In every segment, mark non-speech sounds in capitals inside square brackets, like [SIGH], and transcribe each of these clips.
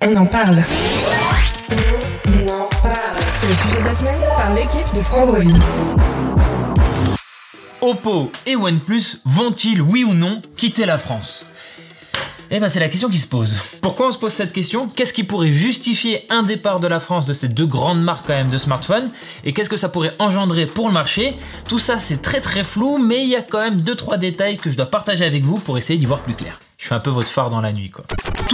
On en parle. On en parle. C'est le sujet de la semaine par l'équipe de Frandroid. Oppo et OnePlus vont-ils, oui ou non, quitter la France? Eh ben c'est la question qui se pose. Pourquoi on se pose cette question? Qu'est-ce qui pourrait justifier un départ de la France de ces deux grandes marques quand même de smartphones? Et qu'est-ce que ça pourrait engendrer pour le marché? Tout ça c'est très très flou, mais il y a quand même deux trois détails que je dois partager avec vous pour essayer d'y voir plus clair. Je suis un peu votre phare dans la nuit quoi.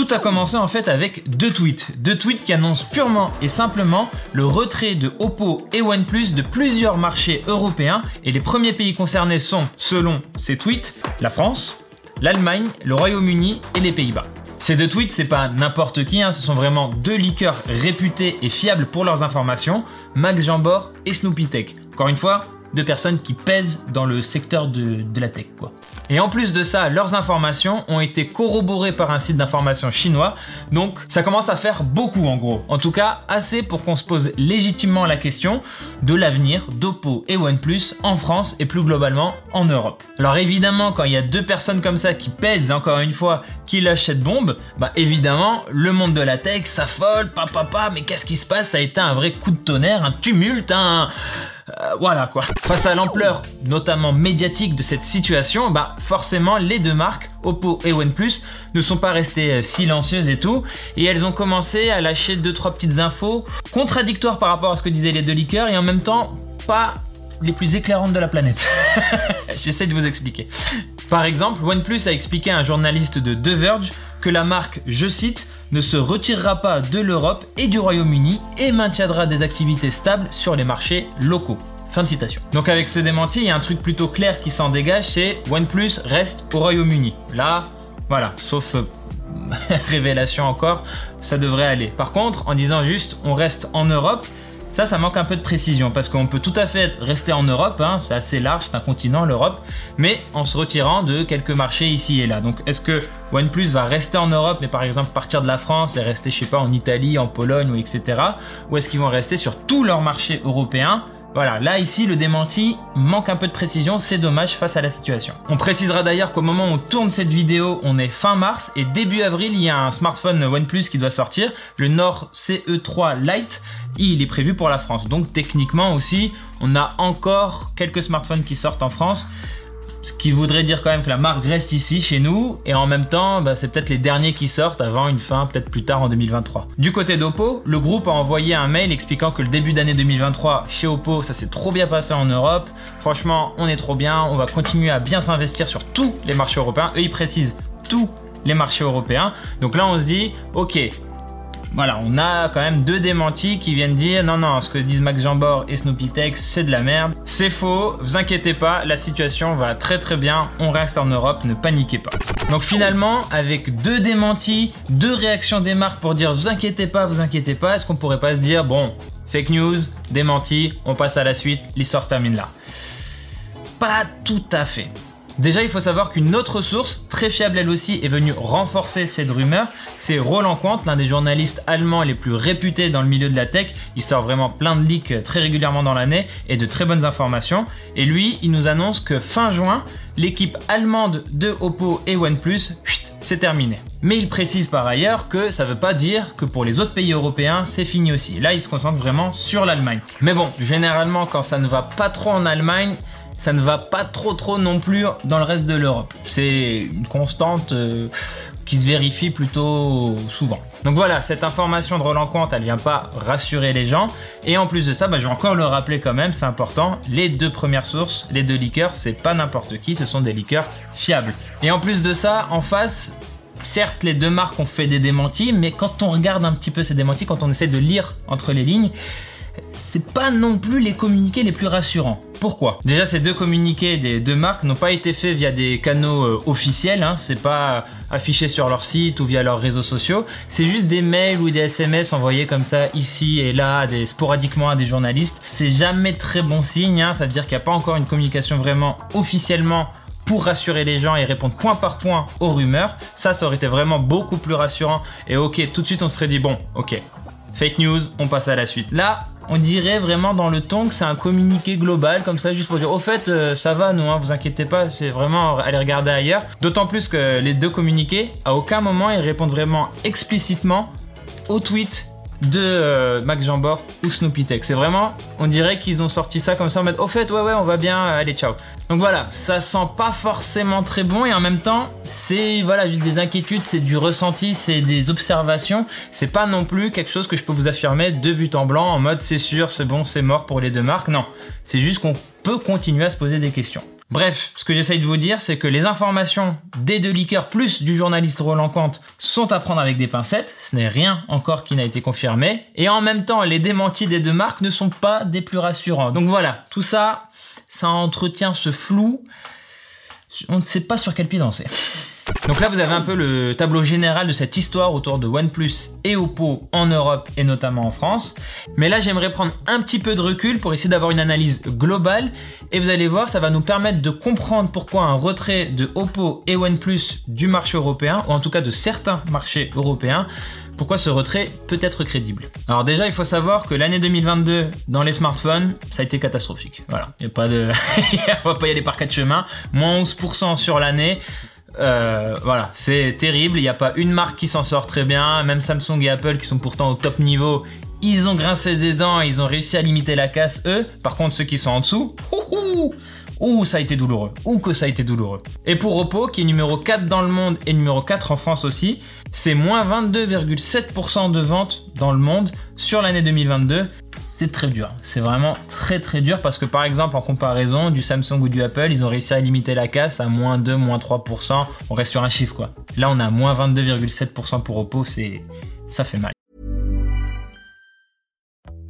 Tout a commencé en fait avec deux tweets. Deux tweets qui annoncent purement et simplement le retrait de Oppo et OnePlus de plusieurs marchés européens et les premiers pays concernés sont, selon ces tweets, la France, l'Allemagne, le Royaume-Uni et les Pays-Bas. Ces deux tweets, c'est pas n'importe qui, hein, ce sont vraiment deux liqueurs réputés et fiables pour leurs informations, Max Jambor et Snoopy Tech. Encore une fois, de personnes qui pèsent dans le secteur de, la tech. Et en plus de ça, leurs informations ont été corroborées par un site d'information chinois, donc ça commence à faire beaucoup en gros. En tout cas, assez pour qu'on se pose légitimement la question de l'avenir d'Oppo et OnePlus en France et plus globalement en Europe. Alors évidemment, quand il y a deux personnes comme ça qui pèsent, encore une fois, qui lâchent cette bombe, bah évidemment, le monde de la tech s'affole, papa, papa, mais qu'est-ce qui se passe? Ça a été un vrai coup de tonnerre, un tumulte, un... Euh, voilà quoi. Face à l'ampleur, notamment médiatique de cette situation, bah forcément les deux marques, Oppo et OnePlus, ne sont pas restées euh, silencieuses et tout, et elles ont commencé à lâcher deux trois petites infos contradictoires par rapport à ce que disaient les deux liqueurs et en même temps pas les plus éclairantes de la planète. [LAUGHS] J'essaie de vous expliquer. Par exemple, OnePlus a expliqué à un journaliste de The Verge que la marque, je cite, ne se retirera pas de l'Europe et du Royaume-Uni et maintiendra des activités stables sur les marchés locaux. Fin de citation. Donc avec ce démenti, il y a un truc plutôt clair qui s'en dégage, c'est OnePlus reste au Royaume-Uni. Là, voilà, sauf euh, [LAUGHS] révélation encore, ça devrait aller. Par contre, en disant juste on reste en Europe, ça, ça manque un peu de précision parce qu'on peut tout à fait rester en Europe, hein, c'est assez large, c'est un continent l'Europe, mais en se retirant de quelques marchés ici et là. Donc est-ce que OnePlus va rester en Europe, mais par exemple partir de la France et rester, je sais pas, en Italie, en Pologne ou etc. Ou est-ce qu'ils vont rester sur tous leurs marchés européens voilà, là ici le démenti manque un peu de précision, c'est dommage face à la situation. On précisera d'ailleurs qu'au moment où on tourne cette vidéo, on est fin mars et début avril, il y a un smartphone OnePlus qui doit sortir, le Nord CE3 Lite, il est prévu pour la France. Donc techniquement aussi, on a encore quelques smartphones qui sortent en France. Ce qui voudrait dire quand même que la marque reste ici chez nous et en même temps bah, c'est peut-être les derniers qui sortent avant une fin peut-être plus tard en 2023. Du côté d'Oppo, le groupe a envoyé un mail expliquant que le début d'année 2023 chez Oppo ça s'est trop bien passé en Europe. Franchement on est trop bien, on va continuer à bien s'investir sur tous les marchés européens. Eux ils précisent tous les marchés européens. Donc là on se dit ok voilà, on a quand même deux démentis qui viennent dire non, non, ce que disent Max Jambor et Snoopy Tex, c'est de la merde. C'est faux, vous inquiétez pas, la situation va très très bien, on reste en Europe, ne paniquez pas. Donc finalement, avec deux démentis, deux réactions des marques pour dire vous inquiétez pas, vous inquiétez pas, est-ce qu'on pourrait pas se dire bon, fake news, démenti, on passe à la suite, l'histoire se termine là Pas tout à fait. Déjà, il faut savoir qu'une autre source, très fiable elle aussi, est venue renforcer cette rumeur. C'est Roland Quant, l'un des journalistes allemands les plus réputés dans le milieu de la tech. Il sort vraiment plein de leaks très régulièrement dans l'année et de très bonnes informations. Et lui, il nous annonce que fin juin, l'équipe allemande de Oppo et OnePlus, c'est terminé. Mais il précise par ailleurs que ça veut pas dire que pour les autres pays européens, c'est fini aussi. Là, il se concentre vraiment sur l'Allemagne. Mais bon, généralement, quand ça ne va pas trop en Allemagne, ça ne va pas trop trop non plus dans le reste de l'Europe. C'est une constante euh, qui se vérifie plutôt souvent. Donc voilà, cette information de Roland Quant, elle vient pas rassurer les gens. Et en plus de ça, bah, je vais encore le rappeler quand même, c'est important, les deux premières sources, les deux liqueurs, c'est pas n'importe qui, ce sont des liqueurs fiables. Et en plus de ça, en face, certes les deux marques ont fait des démentis, mais quand on regarde un petit peu ces démentis, quand on essaie de lire entre les lignes, c'est pas non plus les communiqués les plus rassurants. Pourquoi? Déjà, ces deux communiqués des deux marques n'ont pas été faits via des canaux euh, officiels, hein, c'est pas affiché sur leur site ou via leurs réseaux sociaux, c'est juste des mails ou des SMS envoyés comme ça ici et là, sporadiquement à des journalistes. C'est jamais très bon signe, hein, ça veut dire qu'il n'y a pas encore une communication vraiment officiellement pour rassurer les gens et répondre point par point aux rumeurs. Ça, ça aurait été vraiment beaucoup plus rassurant. Et ok, tout de suite on serait dit bon, ok, fake news, on passe à la suite. Là, on dirait vraiment dans le ton que c'est un communiqué global, comme ça, juste pour dire au fait, euh, ça va, nous, hein, vous inquiétez pas, c'est vraiment aller regarder ailleurs. D'autant plus que les deux communiqués, à aucun moment, ils répondent vraiment explicitement au tweet de euh, Max Jambor ou Snoopy Tech. C'est vraiment, on dirait qu'ils ont sorti ça comme ça en mode au fait, ouais, ouais, on va bien, allez, ciao. Donc voilà, ça sent pas forcément très bon et en même temps, c'est voilà, juste des inquiétudes, c'est du ressenti, c'est des observations. C'est pas non plus quelque chose que je peux vous affirmer de but en blanc en mode c'est sûr, c'est bon, c'est mort pour les deux marques. Non, c'est juste qu'on peut continuer à se poser des questions. Bref, ce que j'essaye de vous dire, c'est que les informations des deux liqueurs plus du journaliste Roland sont à prendre avec des pincettes. Ce n'est rien encore qui n'a été confirmé. Et en même temps, les démentis des deux marques ne sont pas des plus rassurants. Donc voilà, tout ça, ça entretient ce flou. On ne sait pas sur quel pied danser. Donc là, vous avez un peu le tableau général de cette histoire autour de OnePlus et Oppo en Europe et notamment en France. Mais là, j'aimerais prendre un petit peu de recul pour essayer d'avoir une analyse globale. Et vous allez voir, ça va nous permettre de comprendre pourquoi un retrait de Oppo et OnePlus du marché européen, ou en tout cas de certains marchés européens, pourquoi ce retrait peut être crédible. Alors déjà, il faut savoir que l'année 2022 dans les smartphones, ça a été catastrophique. Voilà, il y a pas de, [LAUGHS] on va pas y aller par quatre chemins. Moins 11% sur l'année. Euh, voilà, c'est terrible. Il n'y a pas une marque qui s'en sort très bien. Même Samsung et Apple, qui sont pourtant au top niveau, ils ont grincé des dents, ils ont réussi à limiter la casse, eux. Par contre, ceux qui sont en dessous, [LAUGHS] ouh, ça a été douloureux. Ouh, que ça a été douloureux. Et pour Oppo, qui est numéro 4 dans le monde et numéro 4 en France aussi, c'est moins 22,7% de ventes dans le monde sur l'année 2022 c'est très dur. C'est vraiment très très dur parce que par exemple en comparaison du Samsung ou du Apple, ils ont réussi à limiter la casse à moins 2, moins 3%. On reste sur un chiffre quoi. Là on a moins 22,7% pour Oppo, c'est ça fait mal.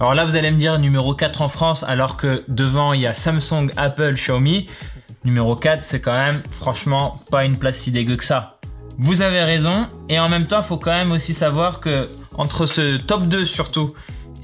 Alors là, vous allez me dire numéro 4 en France, alors que devant, il y a Samsung, Apple, Xiaomi. Numéro 4, c'est quand même, franchement, pas une place si dégueu que ça. Vous avez raison, et en même temps, il faut quand même aussi savoir que entre ce top 2 surtout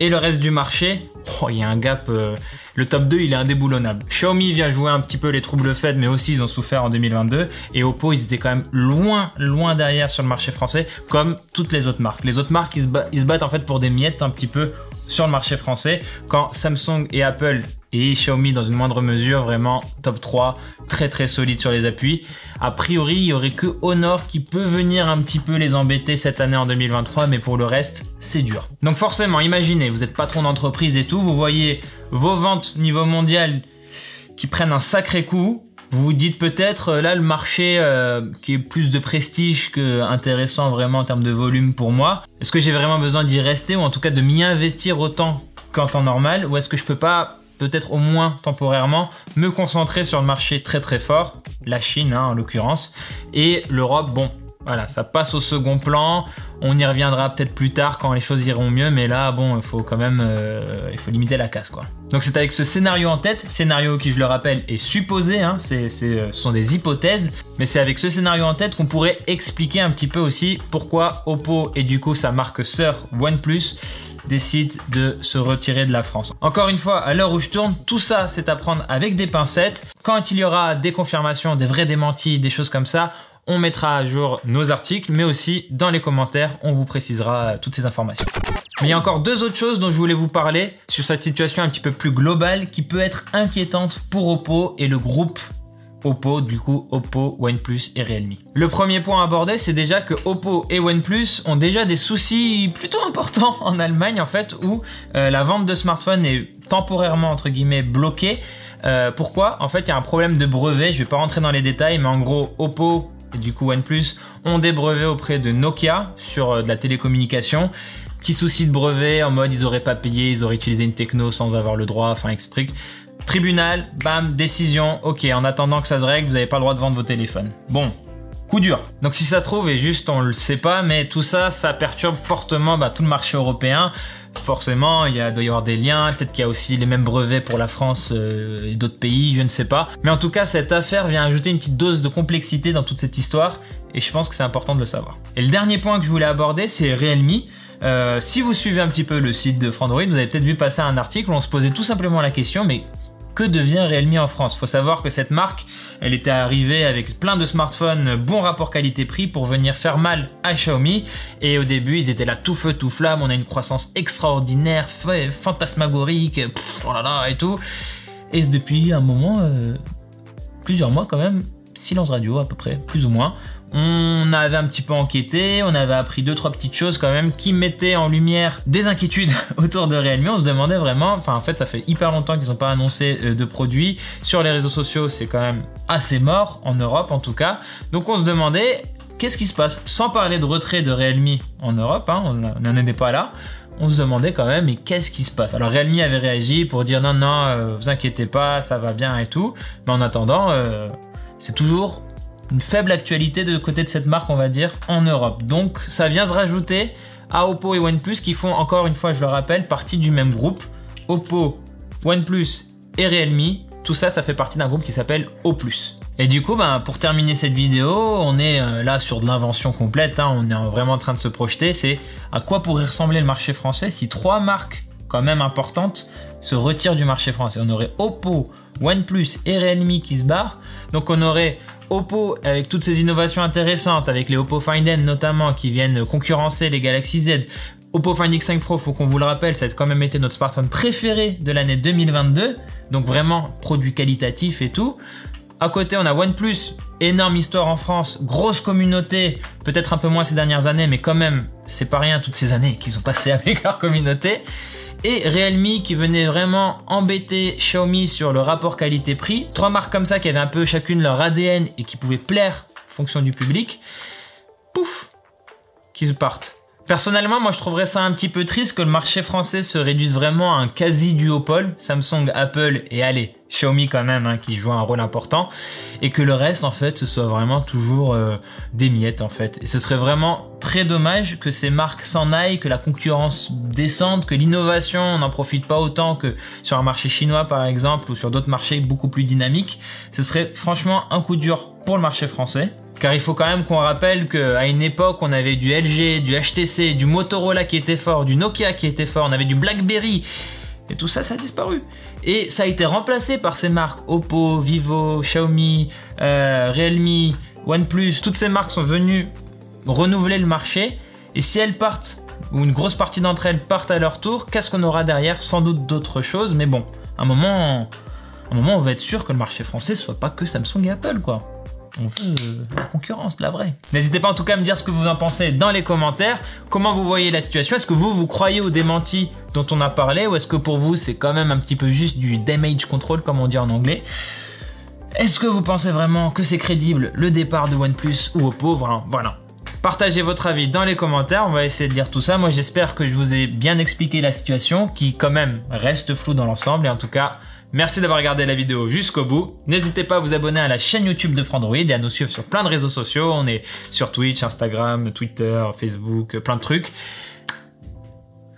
et le reste du marché, oh, il y a un gap. Euh, le top 2, il est indéboulonnable. Xiaomi vient jouer un petit peu les troubles faits, mais aussi ils ont souffert en 2022. Et Oppo, ils étaient quand même loin, loin derrière sur le marché français, comme toutes les autres marques. Les autres marques, ils se, ils se battent en fait pour des miettes un petit peu sur le marché français, quand Samsung et Apple et Xiaomi dans une moindre mesure, vraiment top 3, très très solide sur les appuis. A priori, il y aurait que Honor qui peut venir un petit peu les embêter cette année en 2023, mais pour le reste, c'est dur. Donc forcément, imaginez, vous êtes patron d'entreprise et tout, vous voyez vos ventes niveau mondial qui prennent un sacré coup, vous vous dites peut-être euh, là le marché euh, qui est plus de prestige que intéressant vraiment en termes de volume pour moi. Est-ce que j'ai vraiment besoin d'y rester ou en tout cas de m'y investir autant qu'en temps normal ou est-ce que je peux pas peut-être au moins temporairement me concentrer sur le marché très très fort, la Chine hein, en l'occurrence et l'Europe? Bon, Voilà, ça passe au second plan. On y reviendra peut-être plus tard quand les choses iront mieux, mais là, bon, il faut quand même, euh, limiter la casse, quoi. Donc c'est avec ce scénario en tête, scénario qui, je le rappelle, est supposé, hein, c'est, ce sont des hypothèses, mais c'est avec ce scénario en tête qu'on pourrait expliquer un petit peu aussi pourquoi Oppo et du coup sa marque sœur OnePlus décide de se retirer de la France. Encore une fois, à l'heure où je tourne, tout ça c'est à prendre avec des pincettes. Quand il y aura des confirmations, des vrais démentis, des choses comme ça, on mettra à jour nos articles, mais aussi dans les commentaires, on vous précisera toutes ces informations. Mais il y a encore deux autres choses dont je voulais vous parler sur cette situation un petit peu plus globale qui peut être inquiétante pour Oppo et le groupe Oppo, du coup Oppo, OnePlus et Realme. Le premier point à aborder, c'est déjà que Oppo et OnePlus ont déjà des soucis plutôt importants en Allemagne en fait, où euh, la vente de smartphones est temporairement entre guillemets bloquée. Euh, pourquoi? En fait, il y a un problème de brevet. Je vais pas rentrer dans les détails, mais en gros, Oppo et du coup OnePlus ont des brevets auprès de Nokia sur euh, de la télécommunication. Petit souci de brevet en mode ils auraient pas payé, ils auraient utilisé une techno sans avoir le droit, enfin etc. Tribunal, bam, décision, ok, en attendant que ça se règle, vous n'avez pas le droit de vendre vos téléphones. Bon, coup dur. Donc si ça trouve, et juste on le sait pas, mais tout ça, ça perturbe fortement bah, tout le marché européen. Forcément, il y a, doit y avoir des liens, peut-être qu'il y a aussi les mêmes brevets pour la France euh, et d'autres pays, je ne sais pas. Mais en tout cas, cette affaire vient ajouter une petite dose de complexité dans toute cette histoire, et je pense que c'est important de le savoir. Et le dernier point que je voulais aborder, c'est Realme. Euh, si vous suivez un petit peu le site de Frandroid, vous avez peut-être vu passer un article où on se posait tout simplement la question, mais que devient Realme en France. Faut savoir que cette marque, elle était arrivée avec plein de smartphones bon rapport qualité-prix pour venir faire mal à Xiaomi. Et au début, ils étaient là tout feu tout flamme. On a une croissance extraordinaire, fantasmagorique, oh là là et tout. Et depuis un moment, euh, plusieurs mois quand même, silence radio à peu près, plus ou moins. On avait un petit peu enquêté, on avait appris deux trois petites choses quand même qui mettaient en lumière des inquiétudes [LAUGHS] autour de Realme. On se demandait vraiment, enfin en fait ça fait hyper longtemps qu'ils n'ont pas annoncé euh, de produits sur les réseaux sociaux, c'est quand même assez mort en Europe en tout cas. Donc on se demandait qu'est-ce qui se passe? Sans parler de retrait de Realme en Europe, hein, on n'en était pas là. On se demandait quand même, mais qu'est-ce qui se passe? Alors Realme avait réagi pour dire non, non, euh, vous inquiétez pas, ça va bien et tout. Mais en attendant, euh, c'est toujours une faible actualité de côté de cette marque, on va dire, en Europe. Donc ça vient se rajouter à Oppo et OnePlus qui font encore une fois, je le rappelle, partie du même groupe. Oppo, OnePlus et Realme, tout ça, ça fait partie d'un groupe qui s'appelle O+. Et du coup, ben, pour terminer cette vidéo, on est euh, là sur de l'invention complète, hein. on est vraiment en train de se projeter, c'est à quoi pourrait ressembler le marché français si trois marques quand même importantes se retirent du marché français. On aurait Oppo, OnePlus et Realme qui se barrent. Donc on aurait Oppo avec toutes ces innovations intéressantes, avec les Oppo Find notamment qui viennent concurrencer les Galaxy Z. Oppo Find X5 Pro, faut qu'on vous le rappelle, ça a quand même été notre smartphone préféré de l'année 2022. Donc vraiment produit qualitatif et tout. À côté, on a OnePlus, énorme histoire en France, grosse communauté, peut-être un peu moins ces dernières années, mais quand même, c'est pas rien toutes ces années qu'ils ont passé avec leur [LAUGHS] communauté et Realme qui venait vraiment embêter Xiaomi sur le rapport qualité-prix. Trois marques comme ça qui avaient un peu chacune leur ADN et qui pouvaient plaire en fonction du public. Pouf, qui se partent. Personnellement, moi je trouverais ça un petit peu triste que le marché français se réduise vraiment à un quasi duopole, Samsung, Apple et allez, Xiaomi quand même, hein, qui joue un rôle important, et que le reste en fait ce soit vraiment toujours euh, des miettes en fait. Et ce serait vraiment très dommage que ces marques s'en aillent, que la concurrence descende, que l'innovation n'en profite pas autant que sur un marché chinois par exemple ou sur d'autres marchés beaucoup plus dynamiques. Ce serait franchement un coup dur pour le marché français. Car il faut quand même qu'on rappelle qu'à une époque, on avait du LG, du HTC, du Motorola qui était fort, du Nokia qui était fort, on avait du BlackBerry. Et tout ça, ça a disparu. Et ça a été remplacé par ces marques Oppo, Vivo, Xiaomi, euh, Realme, OnePlus. Toutes ces marques sont venues renouveler le marché. Et si elles partent, ou une grosse partie d'entre elles partent à leur tour, qu'est-ce qu'on aura derrière? Sans doute d'autres choses. Mais bon, à un moment, un moment, on va être sûr que le marché français soit pas que Samsung et Apple, quoi. On veut euh, la concurrence, la vraie. N'hésitez pas en tout cas à me dire ce que vous en pensez dans les commentaires. Comment vous voyez la situation? Est-ce que vous, vous croyez aux démentis dont on a parlé Ou est-ce que pour vous, c'est quand même un petit peu juste du damage control, comme on dit en anglais? Est-ce que vous pensez vraiment que c'est crédible le départ de OnePlus ou Oppo? Voilà. voilà. Partagez votre avis dans les commentaires, on va essayer de lire tout ça. Moi j'espère que je vous ai bien expliqué la situation qui quand même reste floue dans l'ensemble et en tout cas Merci d'avoir regardé la vidéo jusqu'au bout. N'hésitez pas à vous abonner à la chaîne YouTube de Frandroid et à nous suivre sur plein de réseaux sociaux. On est sur Twitch, Instagram, Twitter, Facebook, plein de trucs.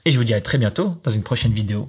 Et je vous dis à très bientôt dans une prochaine vidéo.